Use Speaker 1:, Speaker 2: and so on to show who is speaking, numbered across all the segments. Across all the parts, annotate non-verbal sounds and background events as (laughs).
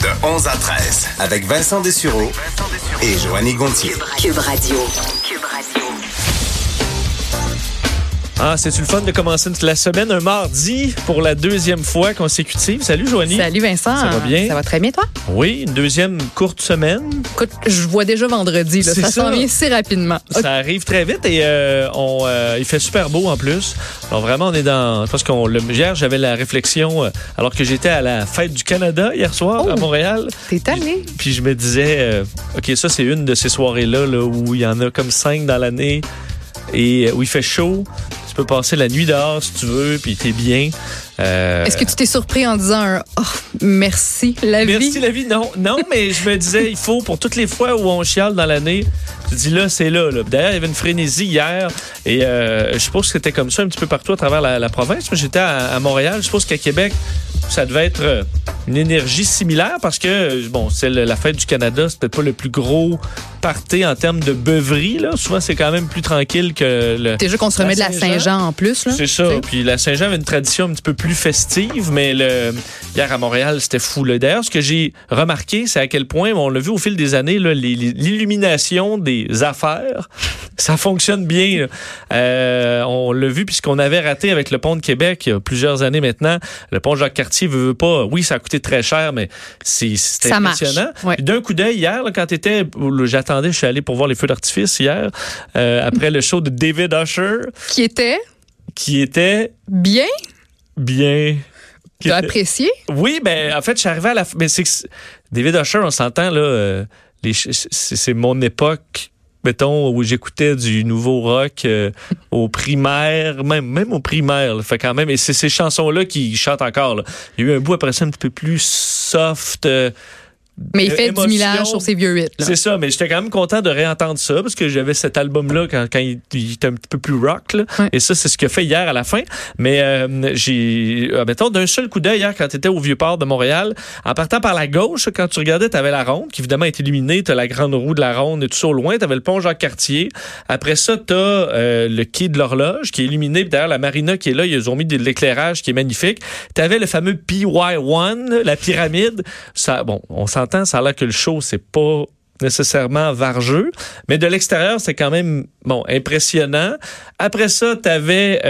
Speaker 1: De 11 à 13, avec Vincent Dessureau et Joanny Gontier.
Speaker 2: Cube Radio.
Speaker 3: Ah, c'est-tu le fun de commencer la semaine un mardi pour la deuxième fois consécutive? Salut, Joanie.
Speaker 4: Salut, Vincent.
Speaker 3: Ça va bien?
Speaker 4: Ça va très bien, toi?
Speaker 3: Oui, une deuxième courte semaine.
Speaker 4: Écoute, je vois déjà vendredi. Là. Ça s'en vient si rapidement.
Speaker 3: Ça arrive très vite et euh, on, euh, il fait super beau en plus. Alors vraiment, on est dans... Parce qu'on le- hier, j'avais la réflexion, euh, alors que j'étais à la fête du Canada hier soir
Speaker 4: Oh.
Speaker 3: à Montréal.
Speaker 4: T'es allé?
Speaker 3: Puis je me disais, OK, ça, c'est une de ces soirées-là là, où il y en a comme cinq dans l'année et euh, où il fait chaud. Tu peux passer la nuit dehors si tu veux, puis t'es bien. Euh,
Speaker 4: Est-ce que tu t'es surpris en disant un Oh, merci, la
Speaker 3: Merci
Speaker 4: vie?
Speaker 3: la vie. Non, non, mais je me disais, il faut pour toutes les fois où on chiale dans l'année, je dis là, c'est là. là. D'ailleurs, il y avait une frénésie hier et euh, je suppose que c'était comme ça un petit peu partout à travers la, la province. J'étais à, à Montréal. Je suppose qu'à Québec, ça devait être euh, une énergie similaire parce que, euh, bon, c'est la fête du Canada, c'est peut-être pas le plus gros party en termes de beuverie. Là. Souvent, c'est quand même plus tranquille que le.
Speaker 4: Déjà qu'on se remet de la Saint-Jean en plus. Là.
Speaker 3: C'est ça. Puis la Saint-Jean avait une tradition un petit peu plus festive, mais le, hier à Montréal, c'était fou. là. D'ailleurs, ce que j'ai remarqué, c'est à quel point, on l'a vu au fil des années, là, l'illumination des affaires, (laughs) ça fonctionne bien. Euh, on l'a vu puisqu'on avait raté avec le pont de Québec il y a plusieurs années maintenant. Le pont Jacques-Cartier veut, veut pas. Oui, ça a coûté très cher, mais c'est impressionnant.
Speaker 4: Ouais.
Speaker 3: D'un coup d'œil, hier, là, quand t'étais, j'attendais, je suis allé pour voir les feux d'artifice hier, euh, après le show de David Usher,
Speaker 4: Qui était?
Speaker 3: Qui était
Speaker 4: bien,
Speaker 3: bien.
Speaker 4: tu as apprécié?
Speaker 3: Oui, ben en fait, je suis arrivé à la. Mais c'est David Usher, on s'entend là. euh, les c'est mon époque. Mettons, où j'écoutais du nouveau rock euh, au primaire, même, même au primaire. fait quand même, et c'est ces chansons-là qui chantent encore. Il y a eu un bout après ça un petit peu plus soft. euh,
Speaker 4: Mais il
Speaker 3: Euh,
Speaker 4: fait
Speaker 3: émotion.
Speaker 4: du millage sur ses vieux hits.
Speaker 3: c'est ça, mais j'étais quand même content de réentendre ça parce que j'avais cet album-là quand, quand il, il était un petit peu plus rock. là.
Speaker 4: Ouais.
Speaker 3: Et ça, c'est ce qu'il a fait hier à la fin. Mais euh, j'ai, euh, mettons, d'un seul coup d'œil hier quand tu étais au Vieux-Port de Montréal, en partant par la gauche, quand tu regardais, tu avais la ronde qui évidemment est illuminée. Tu as la grande roue de la ronde et tout ça au loin. Tu avais le pont Jacques-Cartier. Après ça, tu as le quai de l'horloge qui est illuminé. D'ailleurs, la marina qui est là, ils ont mis de l'éclairage qui est magnifique. Tu avais le fameux PY1, la pyramide. Ça, bon, on s'entend, ça a l'air que le show, c'est pas nécessairement vargeux, mais de l'extérieur, c'est quand même bon impressionnant. Après ça, tu avais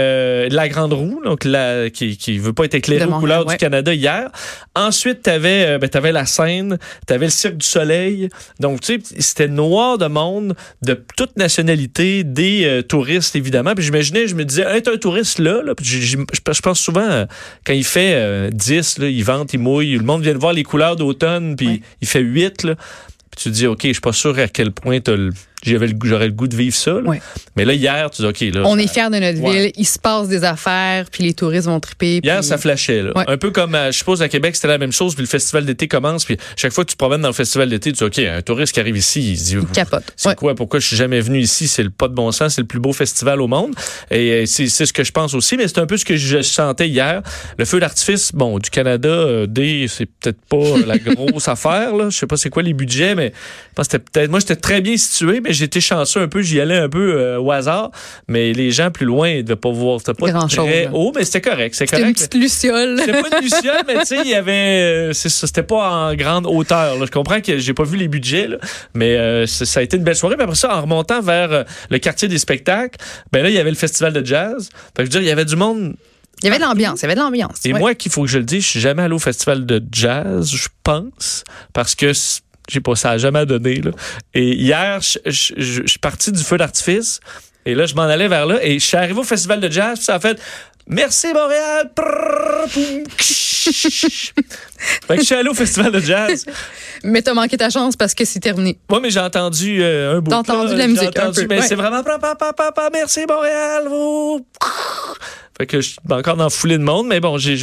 Speaker 3: la grande roue, donc la, qui qui veut pas être éclairée aux couleurs
Speaker 4: ouais.
Speaker 3: du Canada hier. Ensuite, tu avais ben, t'avais la scène, tu avais le cirque du soleil. Donc tu sais, c'était noir de monde de toute nationalité, des euh, touristes évidemment. Puis j'imaginais, je me disais, être un touriste là, là puis je pense souvent euh, quand il fait euh, 10 là, il vente, il mouille, le monde vient de voir les couleurs d'automne, puis
Speaker 4: Ouais.
Speaker 3: il fait 8 là. Tu dis, OK, je suis pas sûr à quel point t'as le- j'aurais le goût de vivre ça. là.
Speaker 4: Ouais.
Speaker 3: Mais là, hier, tu dis, OK, là.
Speaker 4: On
Speaker 3: ça-
Speaker 4: est fiers de notre
Speaker 3: Ouais.
Speaker 4: ville. Il se passe des affaires, puis les touristes vont triper.
Speaker 3: Hier,
Speaker 4: puis-
Speaker 3: ça flashait. Là.
Speaker 4: Ouais.
Speaker 3: Un peu comme, euh, je suppose, à Québec, c'était la même chose. Puis le festival d'été commence. Puis chaque fois que tu te promènes dans le festival d'été, tu dis, OK, un touriste qui arrive ici, il se dit,
Speaker 4: Il capote.
Speaker 3: c'est
Speaker 4: Ouais.
Speaker 3: quoi? Pourquoi je suis jamais venu ici? C'est le pas de bon sens. C'est le plus beau festival au monde. Et euh, c'est c'est ce que je pense aussi. Mais c'est un peu ce que je sentais hier. Le feu d'artifice, bon, du Canada, euh, des, c'est peut-être pas la (laughs) grosse affaire. Là. Je sais pas c'est quoi les budgets, mais je pense que c'était peut-être. Moi, j'étais très bien situé, mais j'étais chanceux un peu. J'y allais un peu euh, au hasard. Mais les gens plus loin, devaient pas voir. C'était pas
Speaker 4: Grand-chose,
Speaker 3: très haut, mais c'était correct. C'est
Speaker 4: C'était une petite luciole.
Speaker 3: C'était pas une luciole, mais tu sais, il y avait. euh, C'était pas en grande hauteur. là. Je comprends que j'ai pas vu les budgets, là, mais euh, ça a été une belle soirée. Puis après ça, en remontant vers le quartier des spectacles, ben là, il y avait le festival de jazz. Fait que je veux dire, il y avait du monde.
Speaker 4: Il y avait de l'ambiance. Il y avait de l'ambiance.
Speaker 3: Et
Speaker 4: ouais.
Speaker 3: moi, qu'il faut que je le dise, je suis jamais allé au festival de jazz, je pense, parce que j'ai pas ça a jamais donné. Là. Et hier, je, suis parti du feu d'artifice. Et là, je m'en allais vers là. Et je suis arrivé au festival de jazz. Puis ça a fait Merci Montréal. (laughs) Fait que je suis allé au festival de jazz.
Speaker 4: Mais t'as manqué ta chance parce que c'est terminé.
Speaker 3: Moi, mais j'ai entendu euh, un bout.
Speaker 4: T'as entendu
Speaker 3: là.
Speaker 4: la musique un
Speaker 3: entendu,
Speaker 4: peu,
Speaker 3: Mais
Speaker 4: ouais.
Speaker 3: c'est vraiment merci Montréal. Vous. Fait que je suis encore dans la foulée de monde, mais bon, j'y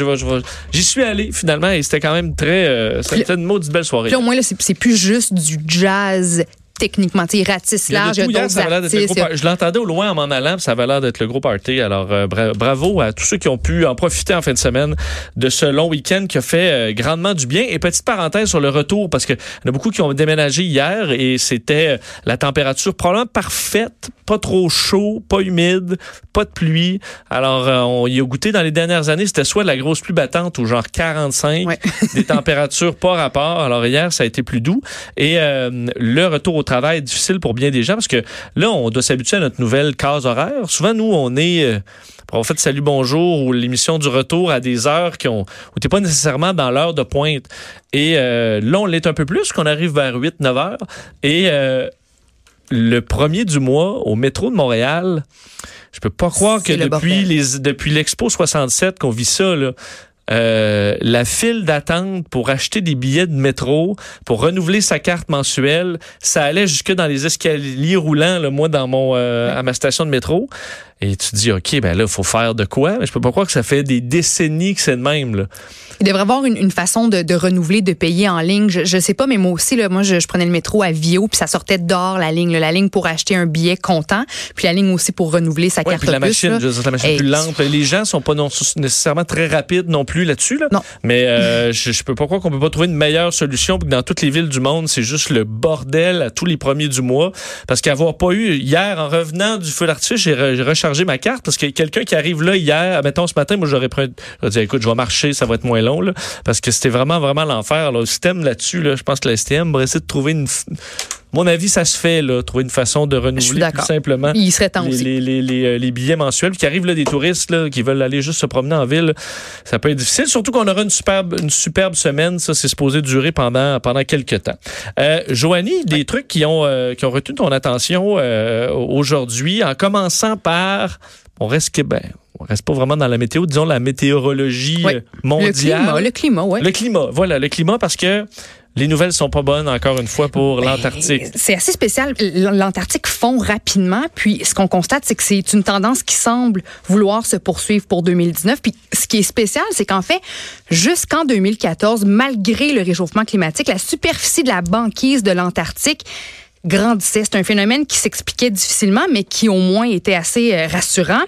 Speaker 3: suis allé finalement et c'était quand même très. Euh, c'était une maudite belle soirée.
Speaker 4: Puis au moins, là, c'est c'est plus juste du jazz techniquement.
Speaker 3: Il de
Speaker 4: large, il y a
Speaker 3: Je l'entendais au loin en m'en allant, ça avait l'air d'être le gros party. Alors, euh, bra- bravo à tous ceux qui ont pu en profiter en fin de semaine de ce long week-end qui a fait euh, grandement du bien. Et petite parenthèse sur le retour, parce qu'il y en a beaucoup qui ont déménagé hier et c'était euh, la température probablement parfaite, pas trop chaud, pas humide, pas de pluie. Alors, euh, on y a goûté dans les dernières années, c'était soit de la grosse pluie battante ou genre 45,
Speaker 4: Ouais.
Speaker 3: des températures pas rapport. Alors, hier, ça a été plus doux. Et euh, le retour au travail est difficile pour bien des gens parce que là, on doit s'habituer à notre nouvelle case horaire. Souvent, nous, on est... euh, on fait Salut Bonjour ou l'émission du retour à des heures qui ont, où tu pas nécessairement dans l'heure de pointe. Et euh, là, on l'est un peu plus, qu'on arrive vers 8-9 heures. Et euh, le premier du mois, au métro de Montréal, je peux pas croire que
Speaker 4: le
Speaker 3: depuis
Speaker 4: bordel.
Speaker 3: les depuis l'Expo 67 qu'on vit ça, là, euh, la file d'attente pour acheter des billets de métro, pour renouveler sa carte mensuelle, ça allait jusque dans les escaliers roulants, là, moi, dans mon euh, à ma station de métro. Et tu te dis, OK, ben là, il faut faire de quoi? Mais je peux pas croire que ça fait des décennies que c'est de même. Là.
Speaker 4: Il devrait y avoir une, une façon de, de renouveler, de payer en ligne. Je, je sais pas, mais moi aussi, là, moi, je, je prenais le métro à Vio, puis ça sortait dehors la ligne, là, la ligne pour acheter un billet comptant, puis la ligne aussi pour renouveler sa
Speaker 3: Ouais,
Speaker 4: carte
Speaker 3: puis la machine, dire, la machine
Speaker 4: Hey,
Speaker 3: plus lente. Les gens sont pas non- nécessairement très rapides non plus là-dessus. Là.
Speaker 4: Non.
Speaker 3: Mais euh, je, je peux pas croire qu'on peut pas trouver une meilleure solution puis que dans toutes les villes du monde, c'est juste le bordel à tous les premiers du mois. Parce qu'avoir pas eu hier, en revenant du feu d'artifice, j'ai re- j'ai rechargé ma carte parce que quelqu'un qui arrive là hier, mettons ce matin, moi j'aurais pris, j'aurais dit écoute, je vais marcher, ça va être moins long là, parce que c'était vraiment vraiment l'enfer. Le système là-dessus, là, je pense que la STM va essayer de trouver une, mon avis, ça se fait là, trouver une façon de renouveler plus
Speaker 4: d'accord.
Speaker 3: simplement
Speaker 4: Il serait temps
Speaker 3: les,
Speaker 4: aussi.
Speaker 3: les, les, les, euh, les billets mensuels, puis qui arrivent là, des touristes là, qui veulent aller juste se promener en ville, ça peut être difficile. Surtout qu'on aura une superbe, une superbe semaine. Ça, c'est supposé durer pendant, pendant quelques temps. Euh, Joanie, des trucs qui ont, euh, qui ont retenu ton attention euh, aujourd'hui, en commençant par, on reste, que- ben, on reste pas vraiment dans la météo, disons la météorologie euh,
Speaker 4: Le
Speaker 3: mondiale.
Speaker 4: climat, le climat, ouais.
Speaker 3: Le climat, voilà, le climat, parce que les nouvelles sont pas bonnes, encore une fois, pour
Speaker 4: Ben,
Speaker 3: l'Antarctique.
Speaker 4: C'est assez spécial. L'Antarctique fond rapidement, puis ce qu'on constate, c'est que c'est une tendance qui semble vouloir se poursuivre pour 2019. Puis ce qui est spécial, c'est qu'en fait, jusqu'en 2014, malgré le réchauffement climatique, la superficie de la banquise de l'Antarctique grandissait. C'est un phénomène qui s'expliquait difficilement, mais qui au moins était assez euh, rassurant.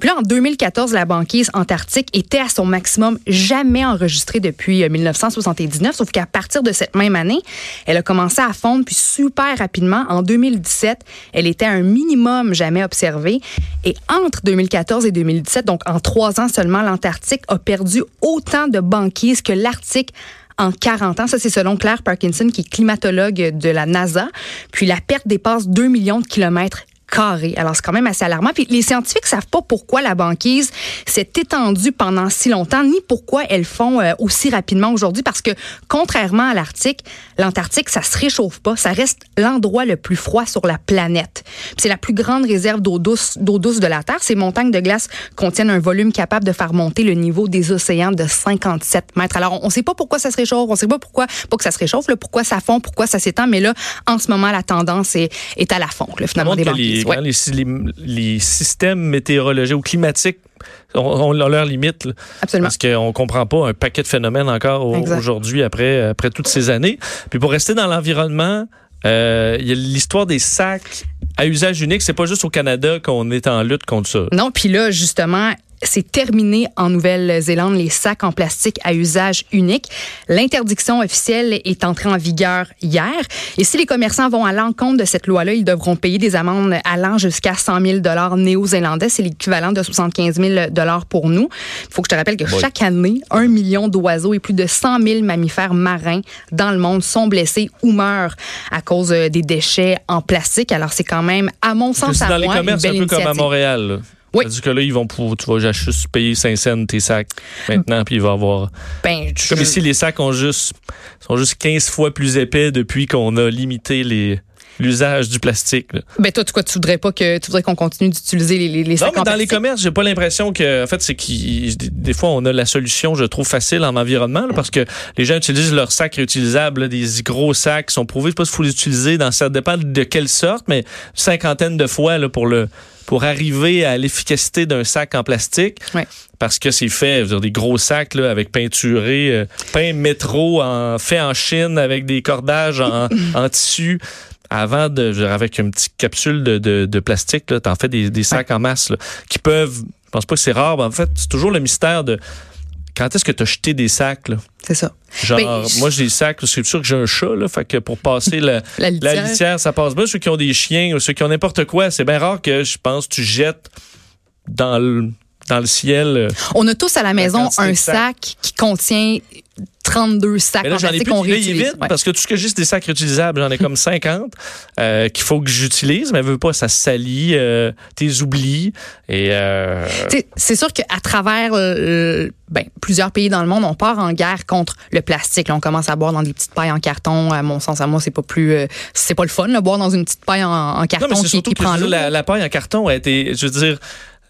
Speaker 4: Puis là, en 2014, la banquise antarctique était à son maximum jamais enregistré depuis euh, 1979, sauf qu'à partir de cette même année, elle a commencé à fondre, puis super rapidement, en 2017, elle était à un minimum jamais observé. Et entre 2014 et 2017, donc en trois ans seulement, l'Antarctique a perdu autant de banquise que l'Arctique en 40 ans. Ça, c'est selon Claire Parkinson, qui est climatologue de la NASA. Puis la perte dépasse 2 millions de kilomètres carrés. Alors, c'est quand même assez alarmant. Puis les scientifiques savent pas pourquoi la banquise s'est étendue pendant si longtemps, ni pourquoi elles font euh, aussi rapidement aujourd'hui, parce que contrairement à l'Arctique, l'Antarctique, ça se réchauffe pas. Ça reste l'endroit le plus froid sur la planète. Puis C'est la plus grande réserve d'eau douce, d'eau douce de la Terre. Ces montagnes de glace contiennent un volume capable de faire monter le niveau des océans de 57 mètres. Alors, on ne sait pas pourquoi ça se réchauffe, on sait pas pourquoi, pas que ça se réchauffe, là, pourquoi ça fond, pourquoi ça s'étend, mais là, en ce moment, la tendance est, est à la fonte, là, finalement, des
Speaker 3: les,
Speaker 4: Ouais.
Speaker 3: quand les, les- les systèmes météorologiques ou climatiques ont, ont leurs limites. là.
Speaker 4: Absolument.
Speaker 3: Parce qu'on comprend pas un paquet de phénomènes encore aujourd'hui après, après toutes ces années. Puis pour rester dans l'environnement, euh, il y a l'histoire des sacs à usage unique. C'est pas juste au Canada qu'on est en lutte contre ça.
Speaker 4: Non, puis là, justement, c'est terminé en Nouvelle-Zélande, les sacs en plastique à usage unique. L'interdiction officielle est entrée en vigueur hier. Et si les commerçants vont à l'encontre de cette loi-là, ils devront payer des amendes allant jusqu'à 100 000 néo-zélandais. C'est l'équivalent de 75 000 pour nous. Il faut que je te rappelle que
Speaker 3: Oui.
Speaker 4: chaque année, un million d'oiseaux et plus de 100 000 mammifères marins dans le monde sont blessés ou meurent à cause euh, des déchets en plastique. Alors, c'est quand même, à mon sens, à
Speaker 3: dans les
Speaker 4: moi, une
Speaker 3: commerces un peu comme à. Montréal. là.
Speaker 4: Oui.
Speaker 3: Que là, ils vont pouvoir, tu vas juste payer 5 cents tes sacs maintenant, puis il va avoir.
Speaker 4: Ben,
Speaker 3: Comme ici, les sacs ont juste, sont juste 15 fois plus épais depuis qu'on a limité les, l'usage du plastique. là.
Speaker 4: Ben toi, tu quoi, tu voudrais pas que tu voudrais qu'on continue d'utiliser les, les, les
Speaker 3: Non,
Speaker 4: sacs
Speaker 3: mais dans les commerces, j'ai pas l'impression que, en fait, c'est qu'ils, des- fois, on a la solution, je trouve, facile en environnement, là, parce que les gens utilisent leurs sacs réutilisables, là, des gros sacs qui sont prouvés, je sais pas s'il faut les utiliser dans, ça dépend de quelle sorte, mais cinquantaine de fois, là, pour le, pour arriver à l'efficacité d'un sac en plastique.
Speaker 4: Ouais.
Speaker 3: Parce que c'est fait, je veux dire, des gros sacs, là, avec peinturé, euh, peint métro, en, fait en Chine, avec des cordages en, (laughs) en tissu. avant de, je veux dire, avec une petite capsule de, de, de plastique, là, t'en fais des, des sacs en masse là, qui peuvent. Je pense pas que c'est rare, mais en fait, c'est toujours le mystère de quand est-ce que tu as jeté des sacs là?
Speaker 4: C'est ça.
Speaker 3: Genre,
Speaker 4: Ben,
Speaker 3: moi, j'ai des sacs, c'est sûr que j'ai un chat, là, fait que pour passer la, (laughs)
Speaker 4: La litière.
Speaker 3: litière, ça passe bien. Ceux qui ont des chiens ou ceux qui ont n'importe quoi, c'est bien rare que, je pense, tu jettes dans le, dans le ciel. euh,
Speaker 4: On a tous à la maison un
Speaker 3: de sacs.
Speaker 4: sac qui contient 32 sacs
Speaker 3: j'en ai
Speaker 4: qu'on réutilise. Ouais.
Speaker 3: parce que tout ce que j'ai, c'est des sacs réutilisables. J'en ai comme (laughs) 50 euh, qu'il faut que j'utilise, mais veux pas, ça salit, euh, t'es oublies. Et euh,
Speaker 4: C'est sûr qu'à travers ben, plusieurs pays dans le monde, on part en guerre contre le plastique. Là, on commence à boire dans des petites pailles en carton. À mon sens, à moi, c'est pas plus, c'est pas le fun, là, boire dans une petite paille en, en
Speaker 3: non,
Speaker 4: carton
Speaker 3: mais
Speaker 4: qui,
Speaker 3: surtout
Speaker 4: qui
Speaker 3: que
Speaker 4: prend l'eau.
Speaker 3: la, la paille en carton a été, je veux dire.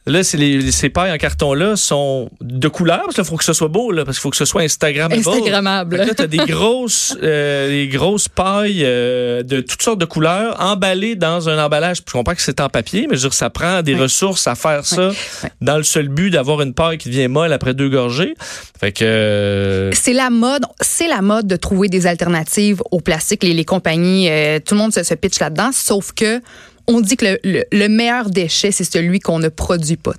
Speaker 3: Là, c'est les, ces pailles en carton-là sont de couleur, parce qu'il faut que ce soit beau, là, parce qu'il faut que ce soit Instagrammable.
Speaker 4: Instagrammable.
Speaker 3: Là, t'as des grosses, (laughs) euh, des grosses pailles euh, de toutes sortes de couleurs emballées dans un emballage. Je comprends que c'est en papier, mais je veux dire, ça prend des ressources à faire ça dans le seul but d'avoir une paille qui devient molle après deux gorgées. Fait que euh,
Speaker 4: C'est la mode, c'est la mode de trouver des alternatives au plastique. Les, les compagnies, tout le monde se, se pitch là-dedans, sauf que on dit que le, le- le meilleur déchet, c'est celui qu'on ne produit pas.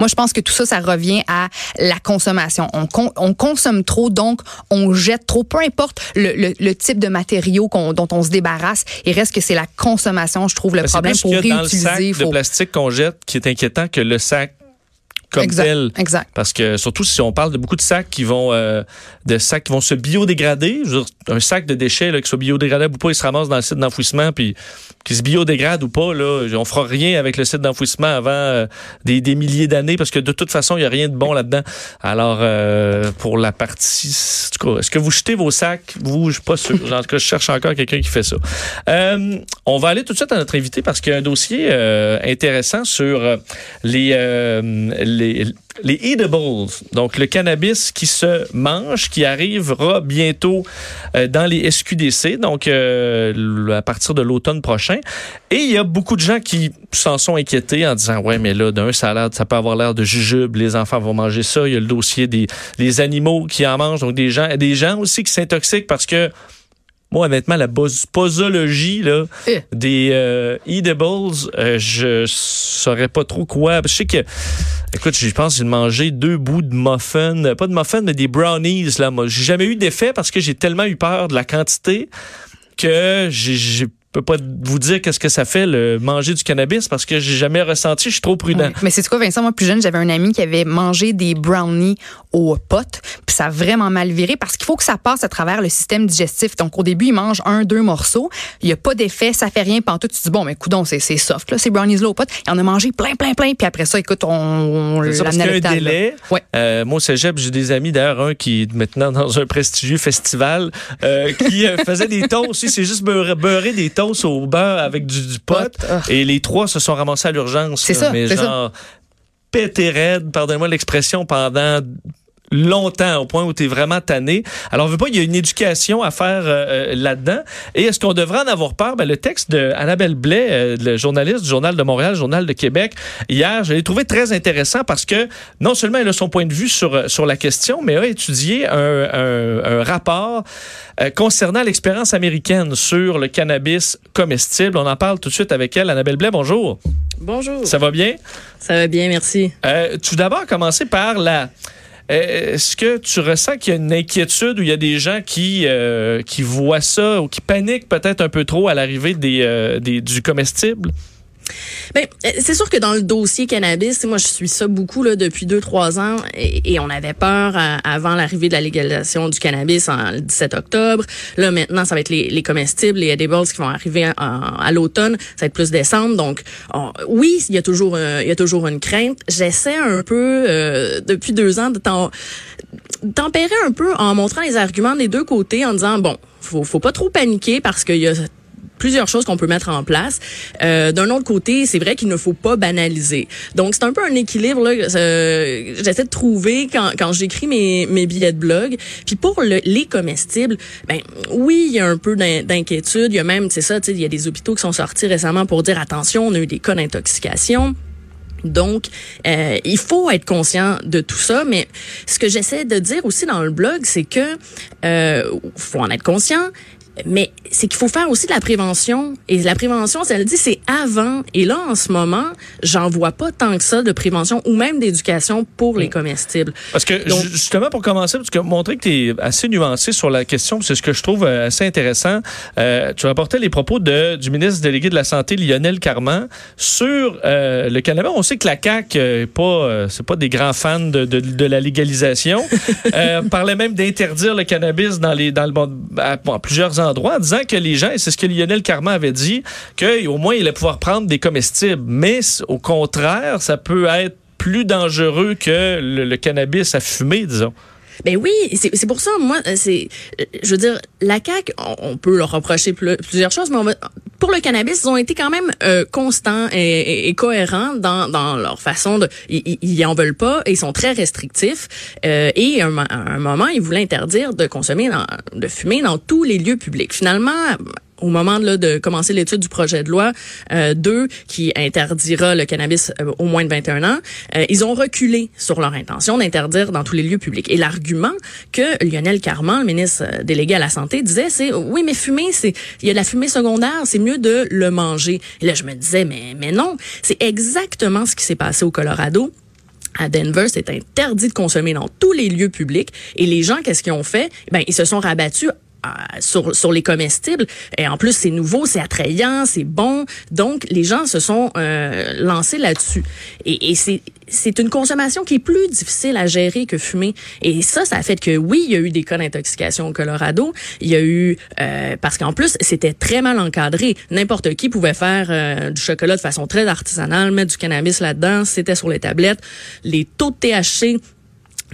Speaker 4: Moi, je pense que tout ça, ça revient à la consommation. On, con- on consomme trop, donc on jette trop. Peu importe le, le- le type de matériaux dont on se débarrasse, il reste que c'est la consommation, je trouve, le
Speaker 3: Ben, c'est
Speaker 4: problème pour
Speaker 3: a dans le sac
Speaker 4: réutiliser.
Speaker 3: de plastique qu'on jette qui est inquiétant que le sac comme
Speaker 4: exact,
Speaker 3: tel.
Speaker 4: exact.
Speaker 3: Parce que surtout si on parle de beaucoup de sacs qui vont euh, de sacs qui vont se biodégrader, je veux dire, un sac de déchets là, qui soit biodégradable ou pas, il se ramasse dans le site d'enfouissement puis qui se biodégrade ou pas là, on fera rien avec le site d'enfouissement avant euh, des, des milliers d'années parce que de toute façon il y a rien de bon là-dedans. Alors euh, pour la partie, est-ce que vous jetez vos sacs? Vous, je suis pas sûr. En tout cas, je cherche encore quelqu'un qui fait ça. On va aller tout de suite à notre invité parce qu'il y a un dossier intéressant sur les, les les edibles, donc le cannabis qui se mange, qui arrivera bientôt euh, dans les SQDC, donc euh, à partir de l'automne prochain. Et il y a beaucoup de gens qui s'en sont inquiétés en disant ouais mais là d'un ça ça peut avoir l'air de jujube, les enfants vont manger ça. Il y a le dossier des les animaux qui en mangent, donc des gens des gens aussi qui s'intoxiquent parce que moi, honnêtement, la posologie là,
Speaker 4: Eh.
Speaker 3: des euh, edibles, euh, je saurais pas trop quoi. Je sais que, écoute, je pense que j'ai mangé deux bouts de muffin, euh, pas de muffin, mais des brownies. Là, moi, j'ai jamais eu d'effet parce que j'ai tellement eu peur de la quantité que j'ai- peux pas vous dire qu'est-ce que ça fait le manger du cannabis parce que j'ai jamais ressenti. Je suis trop prudent.
Speaker 4: Mais c'est quoi, Vincent? Moi, plus jeune, j'avais un ami qui avait mangé des brownies au pot, puis ça a vraiment mal viré parce qu'il faut que ça passe à travers le système digestif. Donc, au début, il mange un, deux morceaux. Il n'y a pas d'effet, ça fait rien. Pantoute, tu te dis, bon, mais coudon, c'est c'est soft, là, ces brownies-là au pot. Il en a mangé plein, plein, plein. Puis après ça, écoute, on, on
Speaker 3: ça, parce qu'il y a un
Speaker 4: là.
Speaker 3: délai.
Speaker 4: Ouais.
Speaker 3: Euh, moi, au cégep, j'ai des amis, d'ailleurs, un qui est maintenant dans un prestigieux festival, euh, qui euh, faisait des (laughs) toasts aussi. C'est juste beurrer, beurrer des au beurre avec du, du pot.
Speaker 4: Pot, ah.
Speaker 3: Et les trois se sont ramassés à l'urgence.
Speaker 4: C'est ça,
Speaker 3: Mais genre, pété raide, pardonnez-moi l'expression, pendant longtemps au point où tu es vraiment tanné. Alors, on veut pas, il y a une éducation à faire euh, euh, là-dedans. Et est-ce qu'on devrait en avoir peur? Ben, le texte de Annabelle Blais, euh, le journaliste du Journal de Montréal, Journal de Québec, hier, je l'ai trouvé très intéressant parce que non seulement elle a son point de vue sur, euh, sur la question, mais a étudié un, un- un rapport euh, concernant l'expérience américaine sur le cannabis comestible. On en parle tout de suite avec elle. Annabelle Blais, bonjour.
Speaker 2: Bonjour.
Speaker 3: Ça va bien?
Speaker 2: Ça va bien, merci.
Speaker 3: Euh, tout d'abord, commencer par la. Est-ce que tu ressens qu'il y a une inquiétude ou il y a des gens qui, euh, qui voient ça ou qui paniquent peut-être un peu trop à l'arrivée des, euh, des- du comestible?
Speaker 2: Ben, euh, c'est sûr que dans le dossier cannabis, moi je suis ça beaucoup là depuis deux trois ans et, on avait peur euh, avant l'arrivée de la légalisation du cannabis en le 17 octobre. Là maintenant, ça va être les, les comestibles, les edibles qui vont arriver à l'automne, ça va être plus décembre. Donc on- oui, il y a toujours euh, il y a toujours une crainte. J'essaie un peu euh, depuis deux ans de tempérer un peu en montrant les arguments des deux côtés en disant bon, faut faut pas trop paniquer parce qu'il y a plusieurs choses qu'on peut mettre en place. Euh, D'un autre côté, c'est vrai qu'il ne faut pas banaliser. Donc, c'est un peu un équilibre là. euh, J'essaie de trouver quand, quand j'écris mes, mes billets de blog. Puis pour le, les comestibles, ben oui, il y a un peu d'in- d'inquiétude. Il y a même, c'est ça, il y a des hôpitaux qui sont sortis récemment pour dire attention, on a eu des cas d'intoxication. Donc, euh, il faut être conscient de tout ça, mais ce que j'essaie de dire aussi dans le blog, c'est que euh, faut en être conscient, mais c'est qu'il faut faire aussi de la prévention. Et la prévention, ça le dit, c'est avant. Et là, en ce moment, j'en vois pas tant que ça de prévention ou même d'éducation pour les comestibles.
Speaker 3: Parce que
Speaker 2: Donc-
Speaker 3: justement pour commencer, parce que montrer que tu es assez nuancé sur la question, c'est ce que je trouve euh, assez intéressant. Euh, tu rapportais les propos de, du ministre délégué de la santé Lionel Carman sur euh, le cannabis. On sait que la CAC est pas euh, c'est pas des grands fans de, de, de la légalisation. (laughs) euh, parlait même d'interdire le cannabis dans les dans le bon- à, bon, à plusieurs endroits, en disant que les gens c'est ce que Lionel Carman avait dit qu'au moins il allait pouvoir prendre des comestibles, mais au contraire, ça peut être plus dangereux que le, cannabis à fumer, disons.
Speaker 2: Ben oui, c'est pour ça, moi, euh, c'est, euh, je veux dire, la CAQ, on, peut leur reprocher plusieurs choses, mais on va, pour le cannabis, ils ont été quand même euh, constants et, et- et cohérents dans, dans leur façon de, ils, ils- en veulent pas ils sont très restrictifs. Euh, et à un, à un moment, ils voulaient interdire de consommer, dans, de fumer dans tous les lieux publics. Finalement, au moment là, de commencer l'étude du projet de loi euh, 2 qui interdira le cannabis euh, au moins de 21 ans, euh, ils ont reculé sur leur intention d'interdire dans tous les lieux publics. Et l'argument que Lionel Carman, le ministre euh, délégué à la santé, disait, c'est oui, mais fumer, c'est il y a de la fumée secondaire, c'est mieux de le manger. Et là, je me disais, mais mais non, c'est exactement ce qui s'est passé au Colorado. À Denver, c'est interdit de consommer dans tous les lieux publics. Et les gens, qu'est-ce qu'ils ont fait? Ben, ils se sont rabattus sur, les comestibles. Et en plus, c'est nouveau, c'est attrayant, c'est bon. Donc, les gens se sont euh, lancés là-dessus. Et, et c'est c'est une consommation qui est plus difficile à gérer que fumer. Et ça, ça a fait que oui, il y a eu des cas d'intoxication au Colorado. Il y a eu euh, parce qu'en plus, c'était très mal encadré. N'importe qui pouvait faire euh, du chocolat de façon très artisanale, mettre du cannabis là-dedans. C'était sur les tablettes. Les taux de THC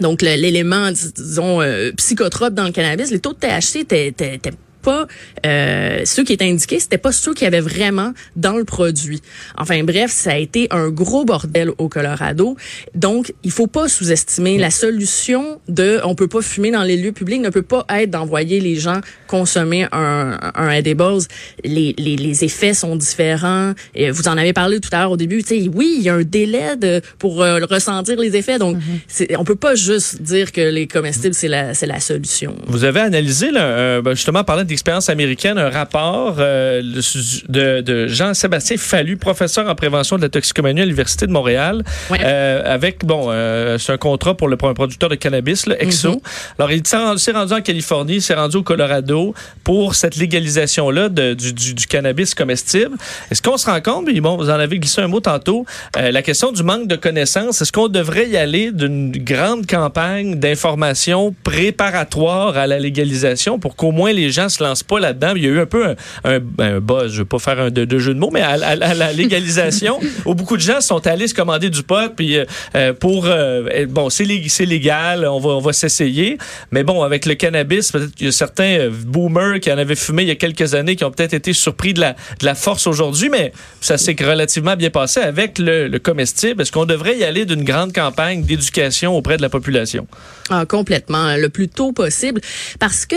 Speaker 2: donc, l'élément, dis- disons, euh, psychotrope dans le cannabis, les taux de THC étaient pas euh, ceux qui étaient indiqués, c'était pas ceux qui avaient vraiment dans le produit. Enfin bref, ça a été un gros bordel au Colorado. Donc, il faut pas sous-estimer la solution de on peut pas fumer dans les lieux publics ne peut pas être d'envoyer les gens consommer un, un edibles. Les, les, les effets sont différents. Et vous en avez parlé tout à l'heure au début. Tu sais, oui, il y a un délai de, pour euh, ressentir les effets. Donc, c'est on peut pas juste dire que les comestibles c'est la c'est la solution.
Speaker 3: Vous avez analysé, là, euh, ben, justement, parlant d'expérience américaine, un rapport euh, le- de, de Jean-Sébastien Fallu, professeur en prévention de la toxicomanie à l'Université de Montréal, euh, avec, bon, euh, c'est un contrat pour le pour un producteur de cannabis, là, Exo.
Speaker 2: Mhm.
Speaker 3: Alors, il s'est rendu, en Californie, s'est rendu au Colorado pour cette légalisation-là du, du- du cannabis comestible. Est-ce qu'on se rend compte, bon, vous en avez glissé un mot tantôt, la question du manque de connaissances, est-ce qu'on devrait y aller d'une grande campagne d'information préparatoire à la légalisation pour qu'au moins les gens se lancent pas là-dedans? Il y a eu un peu un, un, un buzz, je veux pas faire un de, de jeu de mots, mais à, à- à la légalisation, (laughs) où beaucoup de gens sont allés se commander du pot, puis euh, euh, pour, euh, bon, c'est lég- c'est légal, on va, on va s'essayer, mais bon, avec le cannabis, peut-être qu'il y a certains boomers qui en avaient fumé il y a quelques années qui ont peut-être été surpris de la, de la force aujourd'hui, mais ça s'est relativement bien passé avec le, le comestible. Est-ce qu'on devrait y aller d'une grande campagne d'éducation auprès de la population?
Speaker 2: Ah, complètement, le plus tôt possible. Parce que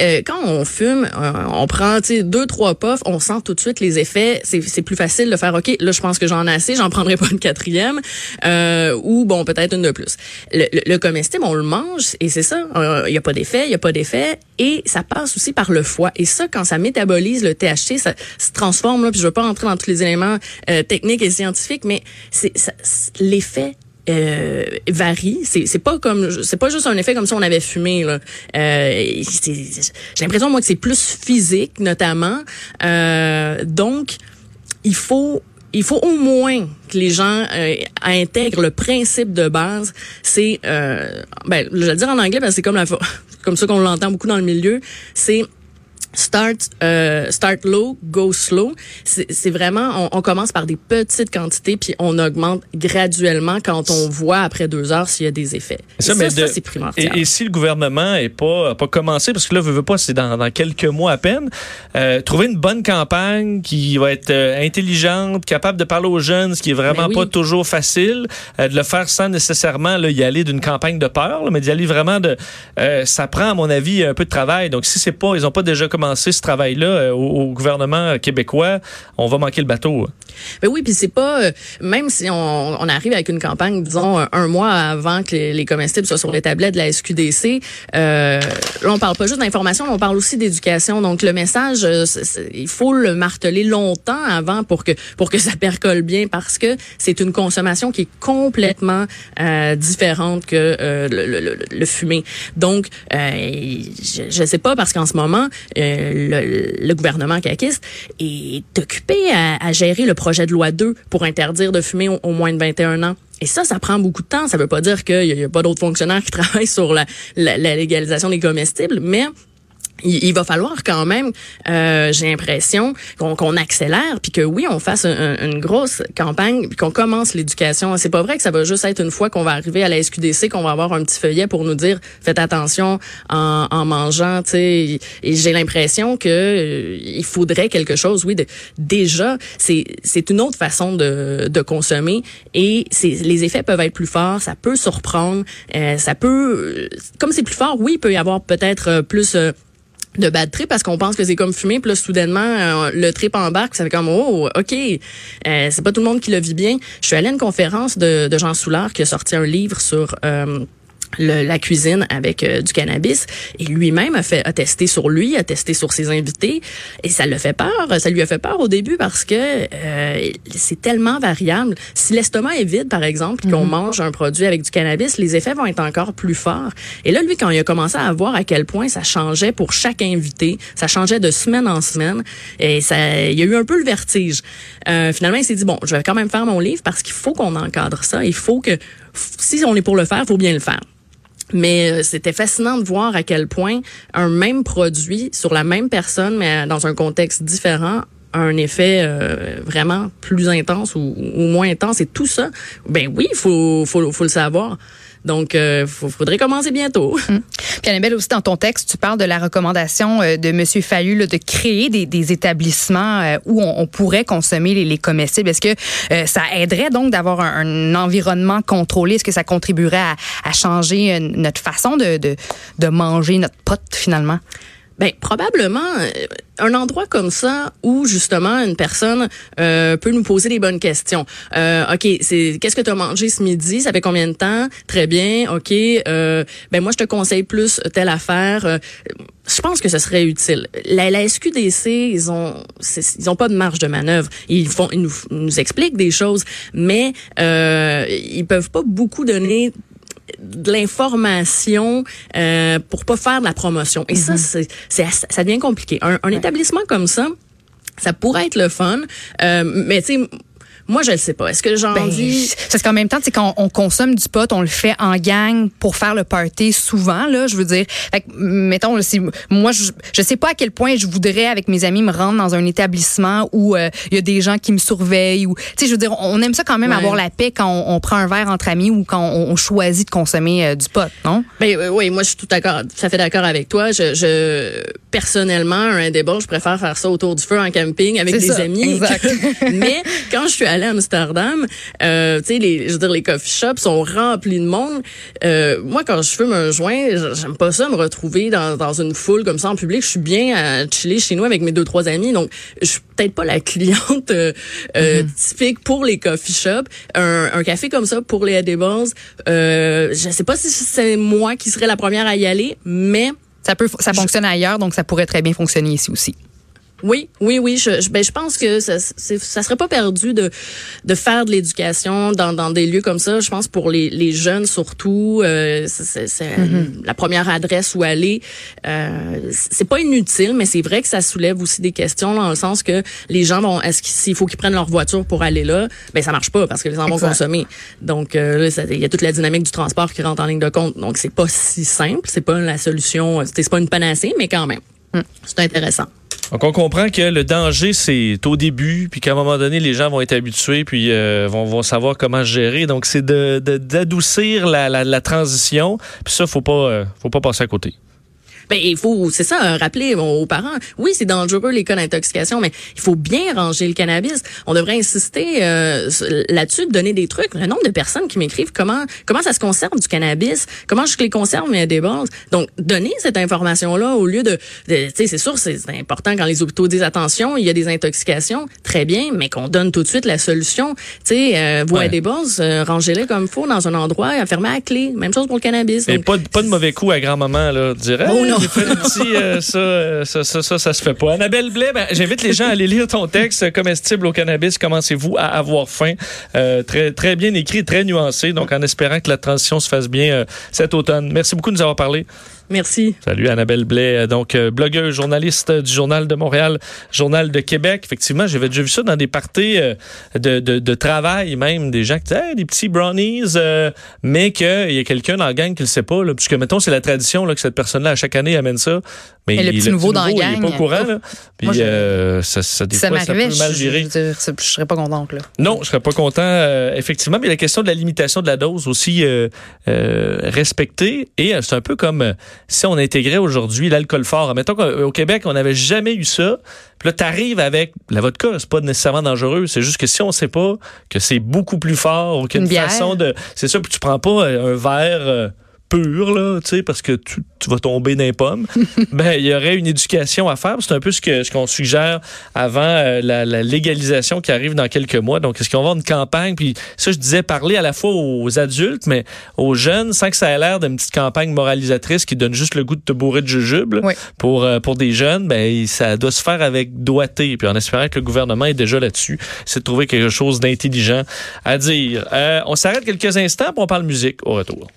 Speaker 2: euh, quand on fume, euh, on prend deux, trois puffs, on sent tout de suite les effets. C'est plus facile de faire, OK, là, je pense que j'en ai assez, j'en prendrai pas une quatrième. Euh, ou, bon, peut-être une de plus. Le, le, le comestible, on le mange, et c'est ça. Il n'y a pas d'effet, il n'y a pas d'effet. Et ça passe aussi par le foie. Et ça, quand ça métabolise le THC, ça se transforme. Là, puis je veux pas rentrer dans tous les éléments euh, techniques et scientifiques, mais c'est- l'effet euh, varie. C'est pas comme c'est pas juste un effet comme si on avait fumé là. Euh, J'ai l'impression moi que c'est plus physique notamment. Euh, donc il faut il faut au moins que les gens euh, intègrent le principe de base. C'est euh, ben je vais le dire en anglais parce que c'est comme la (laughs) comme ça qu'on l'entend beaucoup dans le milieu. C'est Start, euh, start low, go slow. C'est vraiment, on, on commence par des petites quantités puis on augmente graduellement quand on voit après deux heures s'il y a des effets. Et Ça,
Speaker 3: mais
Speaker 2: ça, c'est primordial.
Speaker 3: Et, et si le gouvernement est pas a pas commencé parce que là veut, veut pas c'est dans, dans quelques mois à peine euh, trouver une bonne campagne qui va être euh, intelligente capable de parler aux jeunes ce qui est vraiment
Speaker 2: Ben oui.
Speaker 3: pas toujours facile euh, de le faire sans nécessairement là, y aller d'une campagne de peur là, mais d'y aller vraiment de euh, ça prend à mon avis un peu de travail donc si c'est pas ils ont pas déjà commencé commencer ce travail-là euh, au, gouvernement québécois, on va manquer le bateau.
Speaker 2: Ben oui, puis c'est pas euh, même si on, arrive avec une campagne, disons un, mois avant que les, les comestibles soient sur les tablettes de la SQDC. Euh, là, on parle pas juste d'information, on parle aussi d'éducation. Donc le message, euh, il faut le marteler longtemps avant pour que pour que ça percole bien, parce que c'est une consommation qui est complètement différente que le, le, fumé. Donc je, je sais pas parce qu'en ce moment le, gouvernement caquiste est occupé à, gérer le projet de loi 2 pour interdire de fumer au, moins de 21 ans. Et ça, ça prend beaucoup de temps. Ça veut pas dire qu'il y, a pas d'autres fonctionnaires qui (laughs) travaillent sur la légalisation des comestibles, mais il, va falloir quand même, euh, j'ai l'impression, qu'on accélère, puis que oui, on fasse un- un- une grosse campagne, puis qu'on commence l'éducation. C'est pas vrai que ça va juste être une fois qu'on va arriver à la SQDC qu'on va avoir un petit feuillet pour nous dire faites attention en, en mangeant, tu sais. Et j'ai l'impression que euh, il faudrait quelque chose, oui, de déjà, c'est c'est une autre façon de, de consommer et les effets peuvent être plus forts, ça peut surprendre, euh, ça peut, comme c'est plus fort, oui, il peut y avoir peut-être euh, plus euh, de bad trip parce qu'on pense que c'est comme fumer puis là soudainement euh, le trip embarque ça fait comme oh ok euh, c'est pas tout le monde qui le vit bien. Je suis allée à une conférence de, de Jean Soulard qui a sorti un livre sur euh, le- la cuisine avec euh, du cannabis. Et lui-même a fait a testé sur lui a testé sur ses invités. Et ça le fait peur ça lui a fait peur au début parce que euh, c'est tellement variable. Si l'estomac est vide par exemple puis qu'on mange un produit avec du cannabis les effets vont être encore plus forts. Et là lui quand il a commencé à voir à quel point ça changeait pour chaque invité ça changeait de semaine en semaine et ça il y a eu un peu le vertige. Euh, finalement il s'est dit bon je vais quand même faire mon livre parce qu'il faut qu'on encadre ça. Il faut que si on est pour le faire faut bien le faire mais euh, c'était fascinant de voir à quel point un même produit sur la même personne, mais dans un contexte différent, a un effet euh, vraiment plus intense ou, moins intense. Et tout ça, ben oui, il faut, faut, faut le savoir. Donc, euh, faut- faudrait commencer bientôt.
Speaker 4: Puis Annabelle, aussi dans ton texte, tu parles de la recommandation euh, de M. Fallu là, de créer des, des établissements euh, où on, on pourrait consommer les, les comestibles. Est-ce que euh, ça aiderait donc d'avoir un, un environnement contrôlé? Est-ce que ça contribuerait à, à changer euh, notre façon de, de, de manger notre pote finalement?
Speaker 2: Ben probablement euh, un endroit comme ça où justement une personne euh, peut nous poser des bonnes questions. Euh, ok, c'est qu'est-ce que tu as mangé ce midi? Ça fait combien de temps? Très bien. Ok. Euh, ben moi je te conseille plus telle affaire. Euh, je pense que ce serait utile. La, SQDC, ils ont, ils ont pas de marge de manœuvre. Ils font, ils nous, nous expliquent des choses, mais euh, ils peuvent pas beaucoup donner de l'information euh, pour pas faire de la promotion. Et ça, c'est, c'est, ça devient compliqué. Un, un établissement comme ça, ça pourrait être le fun, euh, mais tu sais, moi, je le sais pas. Est-ce que j'ai
Speaker 4: Ben,
Speaker 2: envie...
Speaker 4: parce qu'en même temps, c'est quand on consomme du pot, on le fait en gang pour faire le party souvent là, je veux dire. Fait que, mettons si moi je, je sais pas à quel point je voudrais avec mes amis me rendre dans un établissement où euh, il y a des gens qui me surveillent ou tu sais je veux dire on aime ça quand même
Speaker 2: Ouais.
Speaker 4: avoir la paix quand on, on prend un verre entre amis ou quand on, on choisit de consommer euh, du pot, non?
Speaker 2: Ben euh, oui, moi je suis tout d'accord, à fait d'accord avec toi. Je, je personnellement un débat, je préfère faire ça autour du feu en camping avec des
Speaker 4: ça,
Speaker 2: amis.
Speaker 4: exact. (laughs)
Speaker 2: Mais quand je suis à Amsterdam, euh, tu sais les, je veux dire les coffee shops sont remplis de monde. Euh, moi quand je fume un joint, j'aime pas ça me retrouver dans, dans une foule comme ça en public. Je suis bien à chiller chez nous avec mes deux trois amis, donc je suis peut-être pas la cliente euh, euh, typique pour les coffee shops. Un, un café comme ça pour les edibles, euh, je sais pas si c'est moi qui serais la première à y aller, mais
Speaker 4: Ça peut ça fonctionne ailleurs donc ça pourrait très bien fonctionner ici aussi.
Speaker 2: Oui, oui, oui. Je, je, ben, je pense que ça, ça serait pas perdu de, de faire de l'éducation dans, dans des lieux comme ça. Je pense pour les, les jeunes surtout, euh, c'est- c'est c'est la première adresse où aller. Euh, c'est pas inutile, mais c'est vrai que ça soulève aussi des questions dans le sens que les gens vont, est-ce qu'il faut qu'ils prennent leur voiture pour aller là, ben ça marche pas parce que les gens vont consommer. Donc euh, il y a toute la dynamique du transport qui rentre en ligne de compte. Donc c'est pas si simple, c'est pas la solution, c'est pas une panacée, mais quand même, c'est intéressant.
Speaker 3: Donc, on comprend que le danger, c'est au début, puis qu'à un moment donné, les gens vont être habitués, puis euh, vont, savoir comment gérer. Donc, c'est de- de- d'adoucir la, la, la transition. Puis ça, faut pas, euh, faut pas passer à côté.
Speaker 2: Ben il faut, c'est ça, euh, rappeler aux parents. Oui, c'est dangereux les cas d'intoxication, mais il faut bien ranger le cannabis. On devrait insister euh, là-dessus, de donner des trucs. Le nombre de personnes qui m'écrivent comment comment ça se conserve du cannabis, comment je les conserve mais des bases. Donc donner cette information là au lieu de, de tu sais, c'est sûr, c'est important quand les hôpitaux disent attention, il y a des intoxications, très bien, mais qu'on donne tout de suite la solution. Tu sais, euh,
Speaker 3: Ouais.
Speaker 2: des bases, euh, rangez-les comme il faut dans un endroit, fermez à clé. Même chose pour le cannabis.
Speaker 3: Et
Speaker 2: Donc,
Speaker 3: pas, de- pas de mauvais coup à grand-maman, là. Dirait,
Speaker 2: Oh non.
Speaker 3: Euh, ça, euh, ça, ça, ça, ça se fait pas. Annabelle Blais, ben, j'invite les gens à aller lire ton texte, euh, Comestible au cannabis, commencez-vous à avoir faim. Très, très bien écrit, très nuancé. Donc, en espérant que la transition se fasse bien cet automne. Merci beaucoup de nous avoir parlé.
Speaker 2: Merci.
Speaker 3: Salut Annabelle Blais, euh, donc euh, blogueuse, journaliste du Journal de Montréal, Journal de Québec. Effectivement, j'avais déjà vu ça dans des parties euh, de, de, de travail même, des gens qui disaient Hey, des petits brownies, euh, mais qu'il y a quelqu'un dans la gang qui le sait pas, là, puisque mettons c'est la tradition là, que cette personne-là à chaque année amène ça. Mais
Speaker 4: le petit nouveau dans la
Speaker 3: il est
Speaker 4: gang.
Speaker 3: pas au courant. Là. Puis
Speaker 4: Moi, je-
Speaker 3: euh, ça, ça, des
Speaker 4: ça
Speaker 3: fois, ça peut
Speaker 4: m'arrivait,
Speaker 3: mal
Speaker 4: je, je, c'est- je serais pas contente. Là.
Speaker 3: Non, je serais pas content, euh, effectivement. Mais la question de la limitation de la dose aussi respectée. Et c'est un peu comme si on intégrait aujourd'hui l'alcool fort. Mettons qu'au Québec, on n'avait jamais eu ça. Puis là, t'arrives avec la vodka, c'est pas nécessairement dangereux. C'est juste que si on sait pas que c'est beaucoup plus fort ou façon de... C'est ça, puis tu prends pas euh, un verre... pur, là, tu sais, parce que tu, tu vas tomber dans les pommes, (laughs) ben, il y aurait une éducation à faire. C'est un peu ce que ce qu'on suggère avant euh, la, la légalisation qui arrive dans quelques mois. Donc, est-ce qu'on va avoir une campagne? Puis ça, je disais parler à la fois aux adultes, mais aux jeunes, sans que ça ait l'air d'une petite campagne moralisatrice qui donne juste le goût de te bourrer de jujubes. là.
Speaker 4: Oui.
Speaker 3: Pour, euh, pour des jeunes, ben, ça doit se faire avec doigté. Puis en espérant que le gouvernement est déjà là-dessus, c'est de trouver quelque chose d'intelligent à dire. Euh, on s'arrête quelques instants, puis on parle musique au retour.